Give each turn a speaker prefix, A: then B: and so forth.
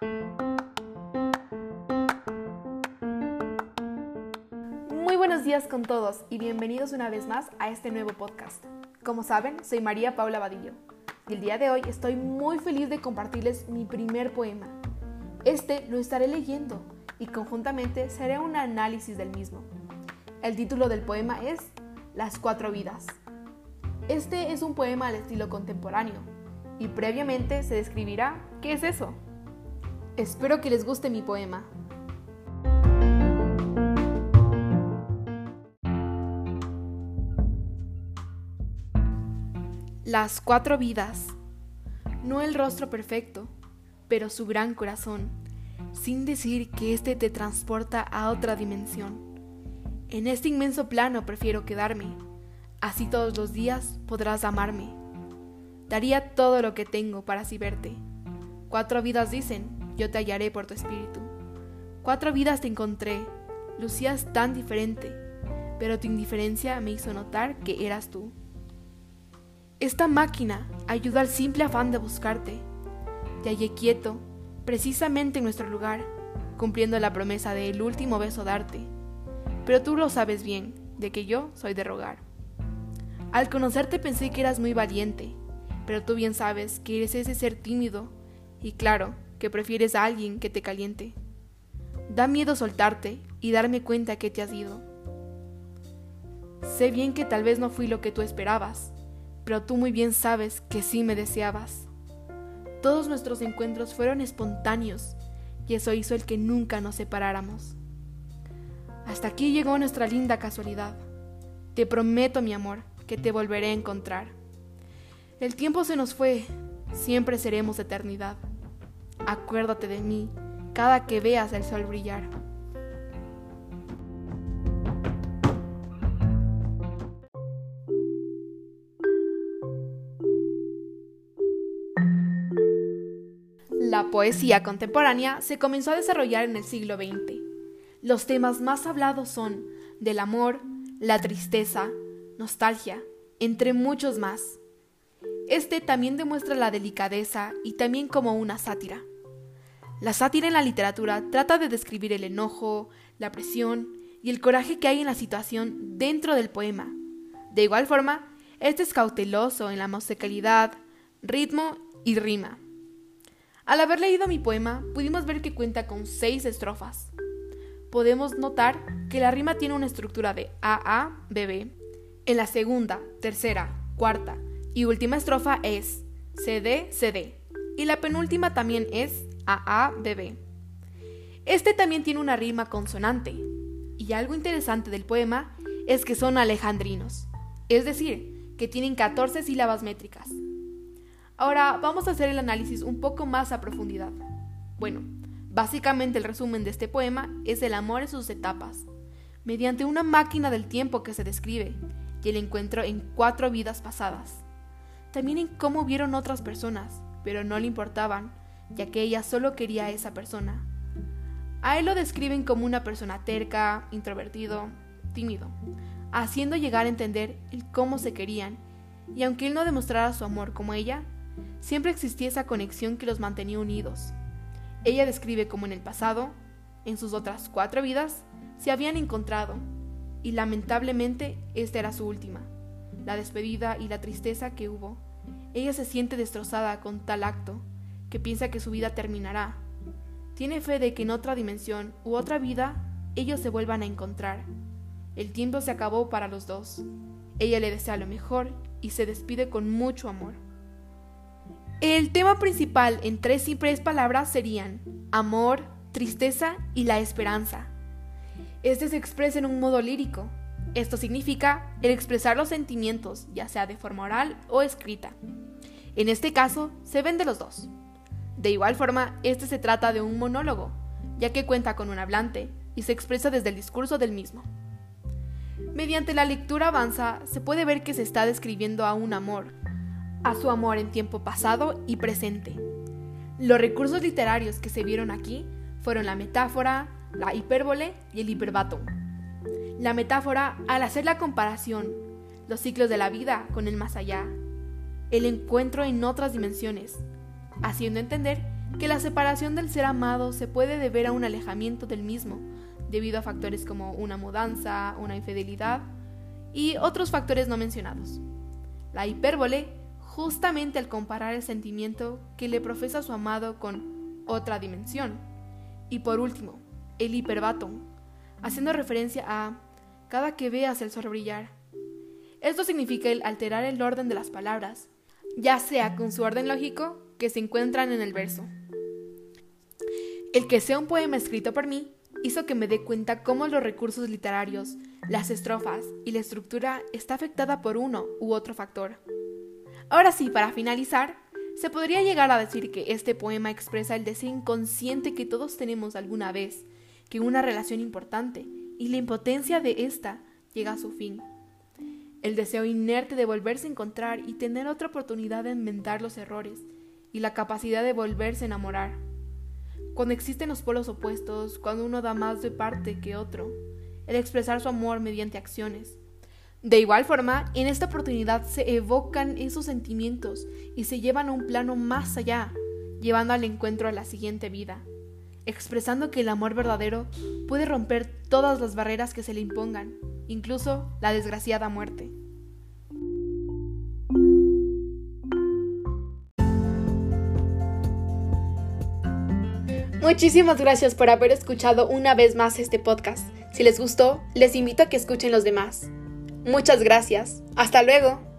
A: Muy buenos días con todos y bienvenidos una vez más a este nuevo podcast. Como saben, soy María Paula Vadillo y el día de hoy estoy muy feliz de compartirles mi primer poema. Este lo estaré leyendo y conjuntamente seré un análisis del mismo. El título del poema es Las cuatro vidas. Este es un poema al estilo contemporáneo y previamente se describirá qué es eso. Espero que les guste mi poema. Las cuatro vidas. No el rostro perfecto, pero su gran corazón, sin decir que éste te transporta a otra dimensión. En este inmenso plano prefiero quedarme, así todos los días podrás amarme. Daría todo lo que tengo para así verte. Cuatro vidas dicen, yo te hallaré por tu espíritu. Cuatro vidas te encontré, lucías tan diferente, pero tu indiferencia me hizo notar que eras tú. Esta máquina ayuda al simple afán de buscarte. Te hallé quieto, precisamente en nuestro lugar, cumpliendo la promesa de el último beso darte. Pero tú lo sabes bien, de que yo soy de rogar. Al conocerte pensé que eras muy valiente, pero tú bien sabes que eres ese ser tímido, y claro, que prefieres a alguien que te caliente. Da miedo soltarte y darme cuenta que te has ido. Sé bien que tal vez no fui lo que tú esperabas, pero tú muy bien sabes que sí me deseabas. Todos nuestros encuentros fueron espontáneos y eso hizo el que nunca nos separáramos. Hasta aquí llegó nuestra linda casualidad. Te prometo, mi amor, que te volveré a encontrar. El tiempo se nos fue, siempre seremos eternidad. Acuérdate de mí cada que veas el sol brillar. La poesía contemporánea se comenzó a desarrollar en el siglo XX. Los temas más hablados son del amor, la tristeza, nostalgia, entre muchos más. Este también demuestra la delicadeza y también como una sátira. La sátira en la literatura trata de describir el enojo, la presión y el coraje que hay en la situación dentro del poema. De igual forma, este es cauteloso en la musicalidad, ritmo y rima. Al haber leído mi poema, pudimos ver que cuenta con seis estrofas. Podemos notar que la rima tiene una estructura de AA-BB. En la segunda, tercera, cuarta y última estrofa es CD-CD. Y la penúltima también es AA-BB. Este también tiene una rima consonante. Y algo interesante del poema es que son alejandrinos, es decir, que tienen 14 sílabas métricas. Ahora vamos a hacer el análisis un poco más a profundidad. Bueno, básicamente el resumen de este poema es el amor en sus etapas, mediante una máquina del tiempo que se describe y el encuentro en cuatro vidas pasadas. También en cómo vieron otras personas, pero no le importaban, ya que ella solo quería a esa persona. A él lo describen como una persona terca, introvertido, tímido, haciendo llegar a entender el cómo se querían, y aunque él no demostrara su amor como ella, Siempre existía esa conexión que los mantenía unidos. Ella describe cómo en el pasado, en sus otras cuatro vidas, se habían encontrado, y lamentablemente esta era su última. La despedida y la tristeza que hubo. Ella se siente destrozada con tal acto, que piensa que su vida terminará. Tiene fe de que en otra dimensión u otra vida ellos se vuelvan a encontrar. El tiempo se acabó para los dos. Ella le desea lo mejor y se despide con mucho amor. El tema principal en tres simples palabras serían amor, tristeza y la esperanza. Este se expresa en un modo lírico. Esto significa el expresar los sentimientos, ya sea de forma oral o escrita. En este caso, se ven de los dos. De igual forma, este se trata de un monólogo, ya que cuenta con un hablante y se expresa desde el discurso del mismo. Mediante la lectura avanza, se puede ver que se está describiendo a un amor, a su amor en tiempo pasado y presente. Los recursos literarios que se vieron aquí fueron la metáfora, la hipérbole y el hiperbato. La metáfora al hacer la comparación, los ciclos de la vida con el más allá, el encuentro en otras dimensiones, haciendo entender que la separación del ser amado se puede deber a un alejamiento del mismo, debido a factores como una mudanza, una infidelidad y otros factores no mencionados. La hipérbole, justamente al comparar el sentimiento que le profesa su amado con otra dimensión. Y por último, el hiperbatón, haciendo referencia a cada que veas el sol brillar. Esto significa el alterar el orden de las palabras, ya sea con su orden lógico que se encuentran en el verso. El que sea un poema escrito por mí hizo que me dé cuenta cómo los recursos literarios, las estrofas y la estructura está afectada por uno u otro factor. Ahora sí, para finalizar, se podría llegar a decir que este poema expresa el deseo inconsciente que todos tenemos alguna vez, que una relación importante y la impotencia de ésta llega a su fin. El deseo inerte de volverse a encontrar y tener otra oportunidad de enmendar los errores, y la capacidad de volverse a enamorar cuando existen los polos opuestos, cuando uno da más de parte que otro, el expresar su amor mediante acciones. De igual forma, en esta oportunidad se evocan esos sentimientos y se llevan a un plano más allá, llevando al encuentro a la siguiente vida, expresando que el amor verdadero puede romper todas las barreras que se le impongan, incluso la desgraciada muerte. Muchísimas gracias por haber escuchado una vez más este podcast. Si les gustó, les invito a que escuchen los demás. Muchas gracias. Hasta luego.